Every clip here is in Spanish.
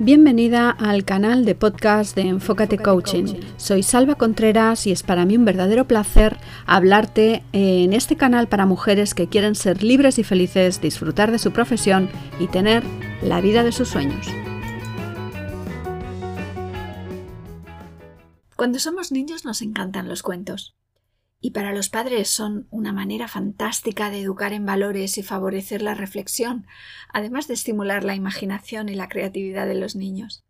Bienvenida al canal de podcast de Enfócate Coaching. Soy Salva Contreras y es para mí un verdadero placer hablarte en este canal para mujeres que quieren ser libres y felices, disfrutar de su profesión y tener la vida de sus sueños. Cuando somos niños nos encantan los cuentos. Y para los padres son una manera fantástica de educar en valores y favorecer la reflexión, además de estimular la imaginación y la creatividad de los niños.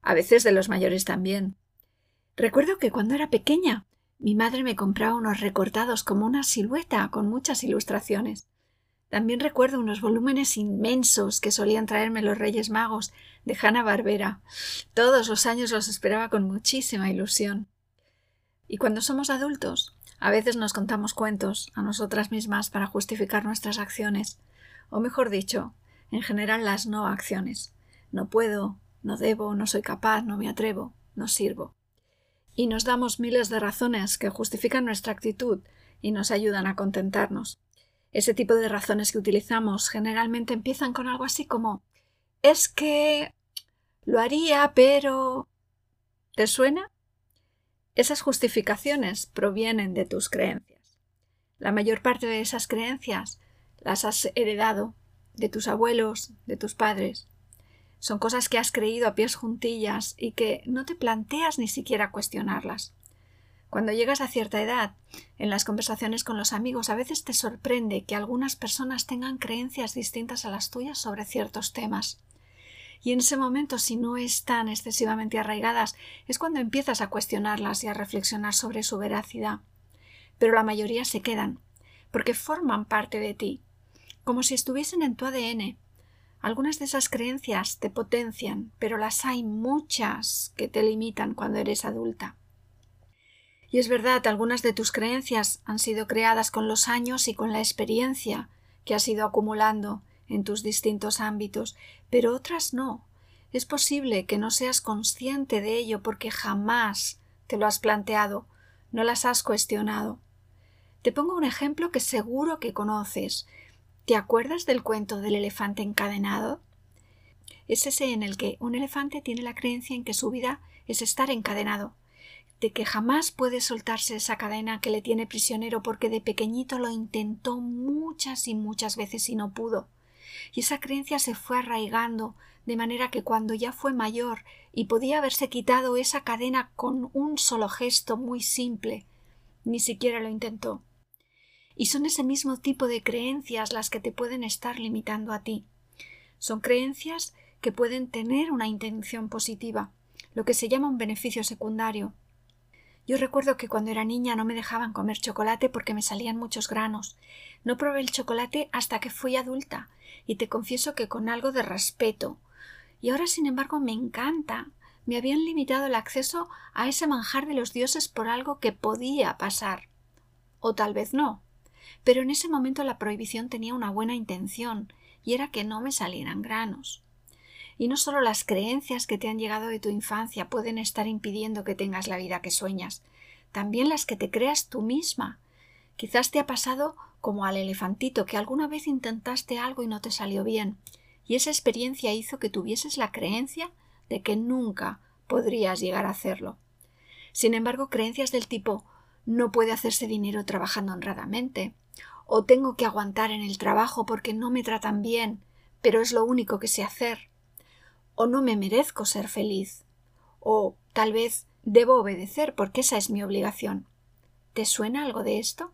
A veces de los mayores también. Recuerdo que cuando era pequeña mi madre me compraba unos recortados como una silueta con muchas ilustraciones. También recuerdo unos volúmenes inmensos que solían traerme los Reyes Magos de Hanna Barbera. Todos los años los esperaba con muchísima ilusión. Y cuando somos adultos, a veces nos contamos cuentos a nosotras mismas para justificar nuestras acciones, o mejor dicho, en general las no acciones. No puedo, no debo, no soy capaz, no me atrevo, no sirvo. Y nos damos miles de razones que justifican nuestra actitud y nos ayudan a contentarnos. Ese tipo de razones que utilizamos generalmente empiezan con algo así como es que lo haría, pero... ¿Te suena? Esas justificaciones provienen de tus creencias. La mayor parte de esas creencias las has heredado de tus abuelos, de tus padres. Son cosas que has creído a pies juntillas y que no te planteas ni siquiera cuestionarlas. Cuando llegas a cierta edad, en las conversaciones con los amigos, a veces te sorprende que algunas personas tengan creencias distintas a las tuyas sobre ciertos temas y en ese momento, si no están excesivamente arraigadas, es cuando empiezas a cuestionarlas y a reflexionar sobre su veracidad. Pero la mayoría se quedan, porque forman parte de ti, como si estuviesen en tu ADN. Algunas de esas creencias te potencian, pero las hay muchas que te limitan cuando eres adulta. Y es verdad, algunas de tus creencias han sido creadas con los años y con la experiencia que has ido acumulando en tus distintos ámbitos, pero otras no. Es posible que no seas consciente de ello porque jamás te lo has planteado, no las has cuestionado. Te pongo un ejemplo que seguro que conoces. ¿Te acuerdas del cuento del elefante encadenado? Es ese en el que un elefante tiene la creencia en que su vida es estar encadenado, de que jamás puede soltarse esa cadena que le tiene prisionero porque de pequeñito lo intentó muchas y muchas veces y no pudo y esa creencia se fue arraigando, de manera que cuando ya fue mayor y podía haberse quitado esa cadena con un solo gesto muy simple, ni siquiera lo intentó. Y son ese mismo tipo de creencias las que te pueden estar limitando a ti. Son creencias que pueden tener una intención positiva, lo que se llama un beneficio secundario, yo recuerdo que cuando era niña no me dejaban comer chocolate porque me salían muchos granos. No probé el chocolate hasta que fui adulta, y te confieso que con algo de respeto. Y ahora, sin embargo, me encanta. Me habían limitado el acceso a ese manjar de los dioses por algo que podía pasar. O tal vez no. Pero en ese momento la prohibición tenía una buena intención, y era que no me salieran granos. Y no solo las creencias que te han llegado de tu infancia pueden estar impidiendo que tengas la vida que sueñas, también las que te creas tú misma. Quizás te ha pasado como al elefantito que alguna vez intentaste algo y no te salió bien, y esa experiencia hizo que tuvieses la creencia de que nunca podrías llegar a hacerlo. Sin embargo, creencias del tipo no puede hacerse dinero trabajando honradamente, o tengo que aguantar en el trabajo porque no me tratan bien, pero es lo único que sé hacer, o no me merezco ser feliz, o tal vez debo obedecer porque esa es mi obligación. ¿Te suena algo de esto?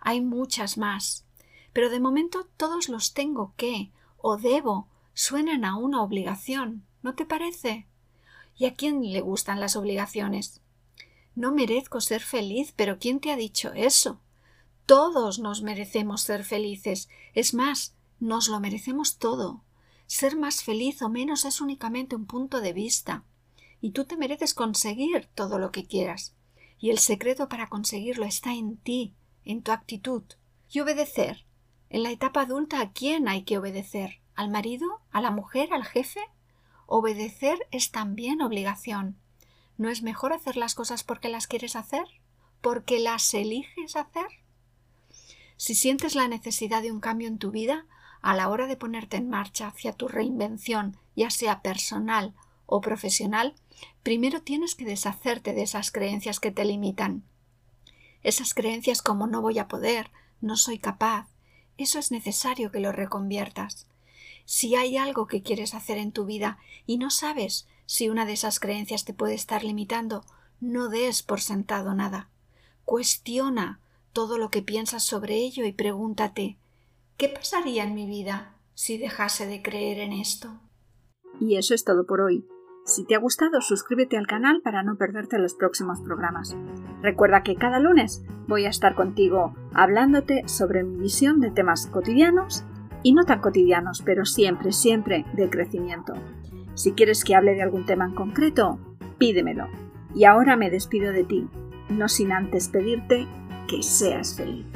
Hay muchas más, pero de momento todos los tengo que o debo suenan a una obligación, ¿no te parece? ¿Y a quién le gustan las obligaciones? No merezco ser feliz, pero ¿quién te ha dicho eso? Todos nos merecemos ser felices. Es más, nos lo merecemos todo. Ser más feliz o menos es únicamente un punto de vista, y tú te mereces conseguir todo lo que quieras, y el secreto para conseguirlo está en ti, en tu actitud. Y obedecer. En la etapa adulta, ¿a quién hay que obedecer? ¿Al marido? ¿A la mujer? ¿Al jefe? Obedecer es también obligación. ¿No es mejor hacer las cosas porque las quieres hacer? ¿Porque las eliges hacer? Si sientes la necesidad de un cambio en tu vida, a la hora de ponerte en marcha hacia tu reinvención, ya sea personal o profesional, primero tienes que deshacerte de esas creencias que te limitan. Esas creencias como no voy a poder, no soy capaz, eso es necesario que lo reconviertas. Si hay algo que quieres hacer en tu vida y no sabes si una de esas creencias te puede estar limitando, no des por sentado nada. Cuestiona todo lo que piensas sobre ello y pregúntate ¿qué pasaría en mi vida si dejase de creer en esto? Y eso es todo por hoy. Si te ha gustado, suscríbete al canal para no perderte los próximos programas. Recuerda que cada lunes voy a estar contigo hablándote sobre mi visión de temas cotidianos y no tan cotidianos, pero siempre, siempre de crecimiento. Si quieres que hable de algún tema en concreto, pídemelo. Y ahora me despido de ti, no sin antes pedirte que seas feliz.